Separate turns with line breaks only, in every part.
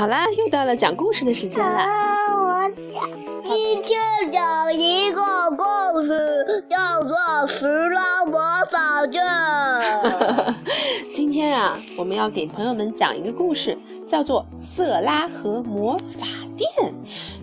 好啦，又到了讲故事的时间了。
我讲，今天讲一个故事，叫做《十拉魔法阵》。
今天啊，我们要给朋友们讲一个故事，叫做《色拉和魔法店》。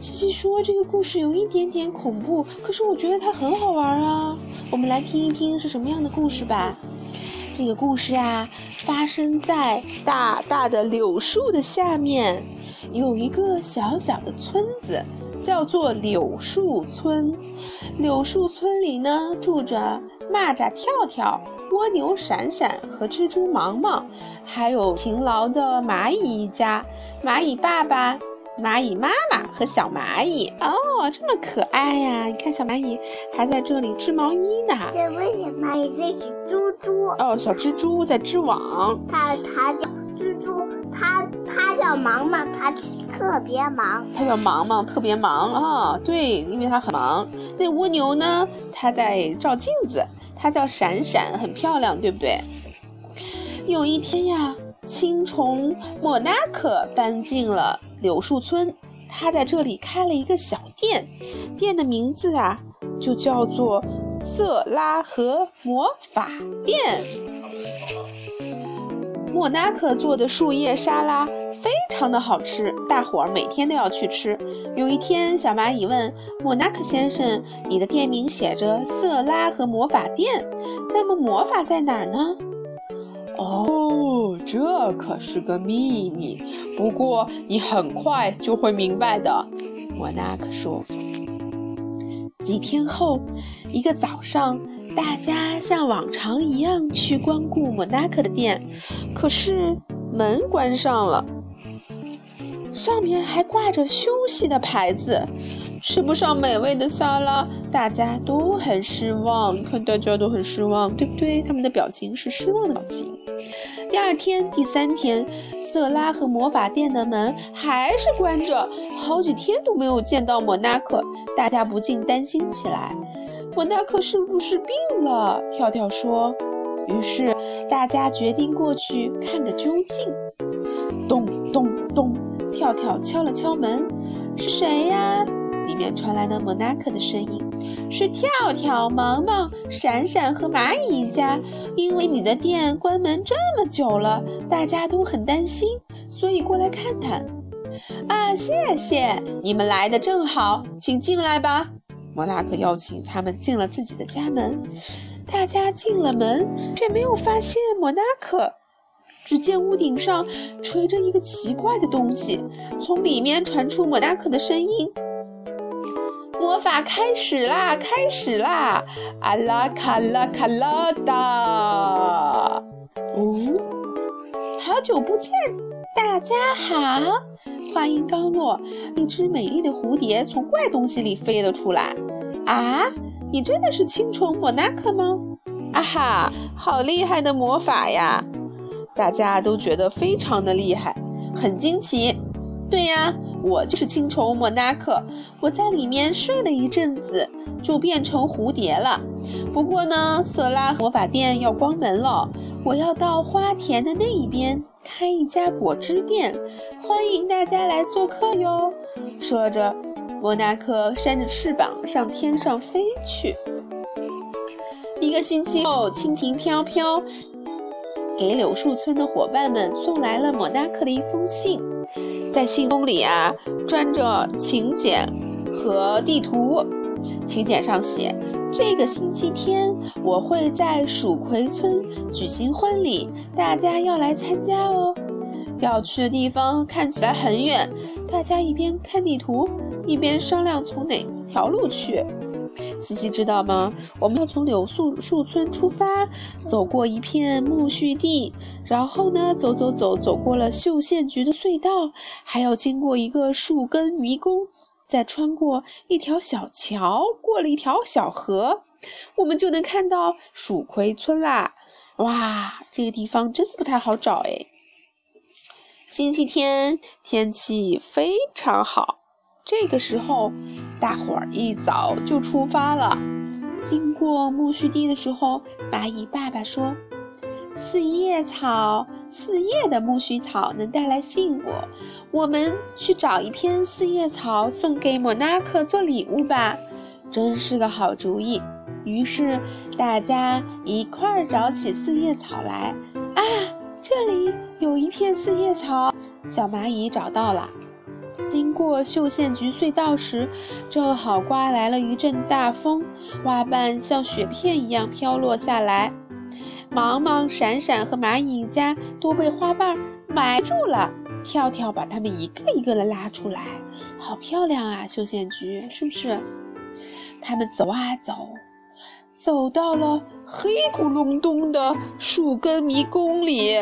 西西说这个故事有一点点恐怖，可是我觉得它很好玩啊。我们来听一听是什么样的故事吧。这个故事啊，发生在大大的柳树的下面，有一个小小的村子，叫做柳树村。柳树村里呢，住着蚂蚱跳跳、蜗牛闪闪和蜘蛛忙忙，还有勤劳的蚂蚁一家，蚂蚁爸爸。蚂蚁妈妈和小蚂蚁哦，这么可爱呀！你看，小蚂蚁还在这里织毛衣呢。
这不是蚂蚁，这是猪猪。
哦，小蜘蛛在织网。
它它叫蜘蛛，它它叫忙忙，它特别忙。
它叫忙忙，特别忙啊！对，因为它很忙。那蜗牛呢？它在照镜子。它叫闪闪，很漂亮，对不对？有一天呀，青虫莫纳克搬进了。柳树村，他在这里开了一个小店，店的名字啊就叫做色拉和魔法店。莫纳克做的树叶沙拉非常的好吃，大伙儿每天都要去吃。有一天，小蚂蚁问莫纳克先生：“你的店名写着色拉和魔法店，那么魔法在哪儿呢？”哦，这可是个秘密。不过你很快就会明白的，莫纳克说。几天后，一个早上，大家像往常一样去光顾莫纳克的店，可是门关上了，上面还挂着休息的牌子。吃不上美味的沙拉，大家都很失望。看，大家都很失望，对不对？他们的表情是失望的表情。第二天、第三天，色拉和魔法店的门还是关着，好几天都没有见到莫纳克，大家不禁担心起来：莫纳克是不是病了？跳跳说。于是大家决定过去看个究竟。咚咚咚，跳跳敲了敲门：“是谁呀？”里面传来了莫纳克的声音：“是跳跳、忙忙、闪闪和蚂蚁一家。因为你的店关门这么久了，大家都很担心，所以过来看看。”啊，谢谢你们来的正好，请进来吧。莫纳克邀请他们进了自己的家门。大家进了门，却没有发现莫纳克。只见屋顶上垂着一个奇怪的东西，从里面传出莫纳克的声音。魔法开始啦！开始啦！阿拉卡拉卡拉达！哦，好久不见，大家好！话音刚落，一只美丽的蝴蝶从怪东西里飞了出来。啊，你真的是青虫莫纳克吗？啊哈，好厉害的魔法呀！大家都觉得非常的厉害，很惊奇。对呀。我就是青虫莫纳克，我在里面睡了一阵子，就变成蝴蝶了。不过呢，色拉魔法店要关门了，我要到花田的那一边开一家果汁店，欢迎大家来做客哟。说着，莫纳克扇着翅膀向天上飞去。一个星期后，蜻蜓飘飘给柳树村的伙伴们送来了莫纳克的一封信。在信封里啊，装着请柬和地图。请柬上写：这个星期天我会在蜀葵村举行婚礼，大家要来参加哦。要去的地方看起来很远，大家一边看地图，一边商量从哪条路去。西西知道吗？我们要从柳树树村出发，走过一片苜蓿地，然后呢，走走走，走过了绣线局的隧道，还要经过一个树根迷宫，再穿过一条小桥，过了一条小河，我们就能看到蜀葵村啦！哇，这个地方真不太好找哎。星期天天气非常好。这个时候，大伙儿一早就出发了。经过苜蓿地的时候，蚂蚁爸爸说：“四叶草，四叶的苜蓿草能带来幸福，我们去找一片四叶草送给莫纳克做礼物吧。真是个好主意。于是大家一块儿找起四叶草来。啊，这里有一片四叶草，小蚂蚁找到了。经过绣线菊隧道时，正好刮来了一阵大风，花瓣像雪片一样飘落下来。忙忙、闪闪和蚂蚁家都被花瓣埋住了。跳跳把它们一个一个的拉出来，好漂亮啊！绣线菊是不是？他们走啊走，走到了黑咕隆咚的树根迷宫里。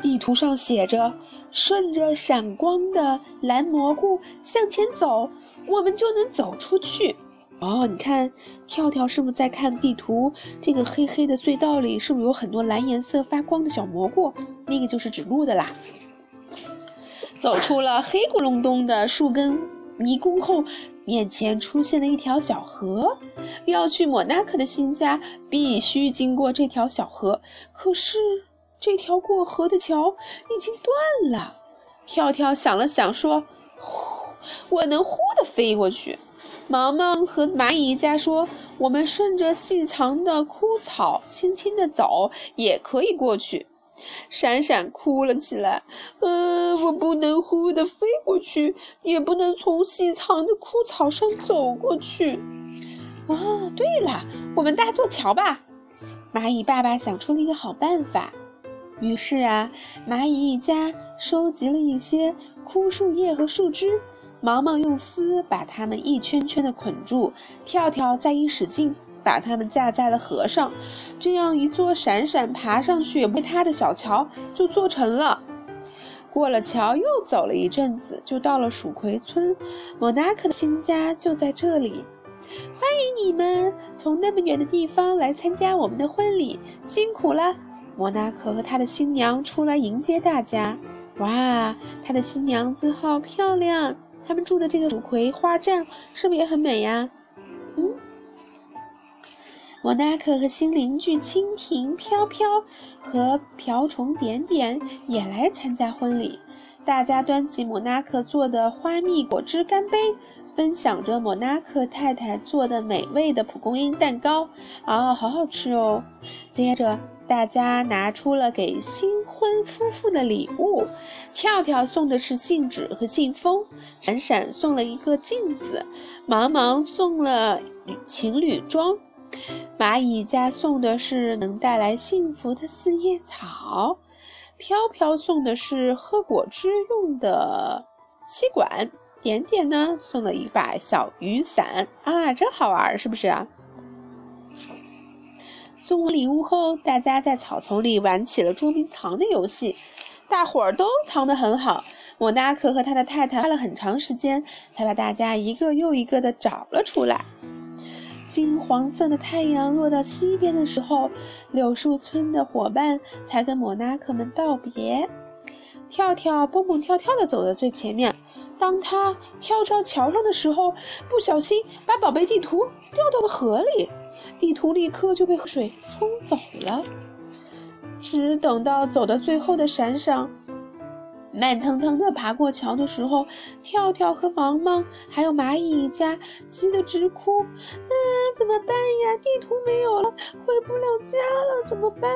地图上写着：“顺着闪光的蓝蘑菇向前走，我们就能走出去。”哦，你看，跳跳是不是在看地图？这个黑黑的隧道里是不是有很多蓝颜色发光的小蘑菇？那个就是指路的啦。走出了黑咕隆咚的树根迷宫后，面前出现了一条小河。要去莫纳克的新家，必须经过这条小河。可是，这条过河的桥已经断了。跳跳想了想，说：“呼，我能呼的飞过去。”毛毛和蚂蚁一家说：“我们顺着细长的枯草轻轻地走，也可以过去。”闪闪哭了起来：“呃，我不能呼的飞过去，也不能从细长的枯草上走过去。”哦，对了，我们搭座桥吧。蚂蚁爸爸想出了一个好办法。于是啊，蚂蚁一家收集了一些枯树叶和树枝。毛毛用丝把它们一圈圈的捆住，跳跳再一使劲，把它们架在了河上。这样一座闪闪爬上去也不塌的小桥就做成了。过了桥，又走了一阵子，就到了鼠葵村。莫纳克的新家就在这里。欢迎你们从那么远的地方来参加我们的婚礼，辛苦了！莫纳克和他的新娘出来迎接大家。哇，他的新娘子好漂亮！他们住的这个蜀葵花站是不是也很美呀？嗯，莫纳克和新邻居蜻蜓飘飘和瓢虫点点也来参加婚礼。大家端起莫纳克做的花蜜果汁干杯，分享着莫纳克太太做的美味的蒲公英蛋糕。啊，好好吃哦！接着。大家拿出了给新婚夫妇的礼物，跳跳送的是信纸和信封，闪闪送了一个镜子，忙忙送了情侣装，蚂蚁家送的是能带来幸福的四叶草，飘飘送的是喝果汁用的吸管，点点呢送了一把小雨伞啊，真好玩，是不是啊？送完礼物后，大家在草丛里玩起了捉迷藏的游戏，大伙儿都藏得很好。莫纳克和他的太太花了很长时间，才把大家一个又一个的找了出来。金黄色的太阳落到西边的时候，柳树村的伙伴才跟莫纳克们道别。跳跳蹦蹦跳跳的走在最前面，当他跳到桥上的时候，不小心把宝贝地图掉到了河里。地图立刻就被水冲走了，只等到走到最后的闪闪慢腾腾地爬过桥的时候，跳跳和毛毛还有蚂蚁一家急得直哭：“啊，怎么办呀？地图没有了，回不了家了，怎么办？”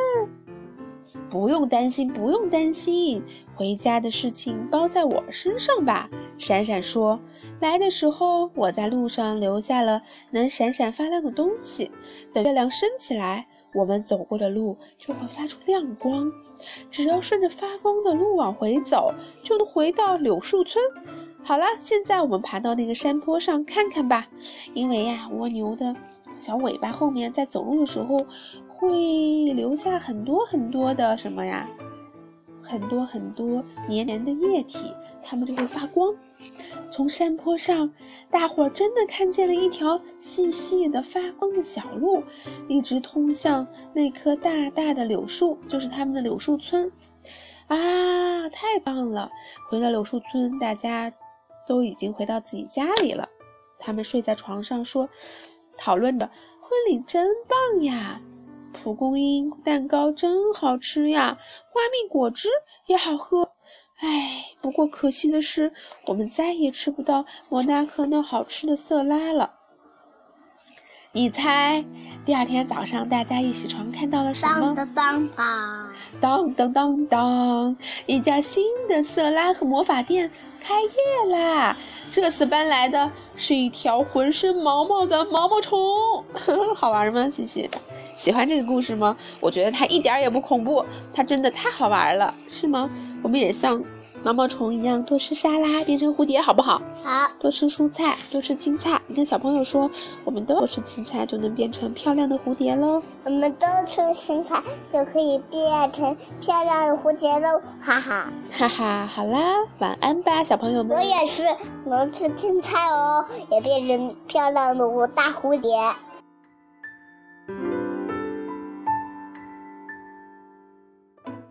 不用担心，不用担心，回家的事情包在我身上吧。闪闪说：“来的时候，我在路上留下了能闪闪发亮的东西。等月亮升起来，我们走过的路就会发出亮光。只要顺着发光的路往回走，就能回到柳树村。好了，现在我们爬到那个山坡上看看吧。因为呀，蜗牛的小尾巴后面在走路的时候。”会留下很多很多的什么呀？很多很多黏黏的液体，它们就会发光。从山坡上，大伙儿真的看见了一条细细的发光的小路，一直通向那棵大大的柳树，就是他们的柳树村。啊，太棒了！回到柳树村，大家都已经回到自己家里了。他们睡在床上说，讨论着婚礼真棒呀。蒲公英蛋糕真好吃呀，花蜜果汁也好喝。唉，不过可惜的是，我们再也吃不到摩纳克那好吃的色拉了。你猜，第二天早上大家一起床看到了什么？
当当当
当当当当！一家新的色拉和魔法店开业啦！这次搬来的是一条浑身毛毛的毛毛虫，好玩吗？西西，喜欢这个故事吗？我觉得它一点也不恐怖，它真的太好玩了，是吗？我们也像。毛毛虫一样多吃沙拉，变成蝴蝶，好不好？
好。
多吃蔬菜，多吃青菜。你跟小朋友说，我们都多吃青菜，就能变成漂亮的蝴蝶喽。
我们都吃青菜，就可以变成漂亮的蝴蝶喽，哈哈。
哈哈，好啦，晚安吧，小朋友们。
我也是能吃青菜哦，也变成漂亮的大蝴蝶。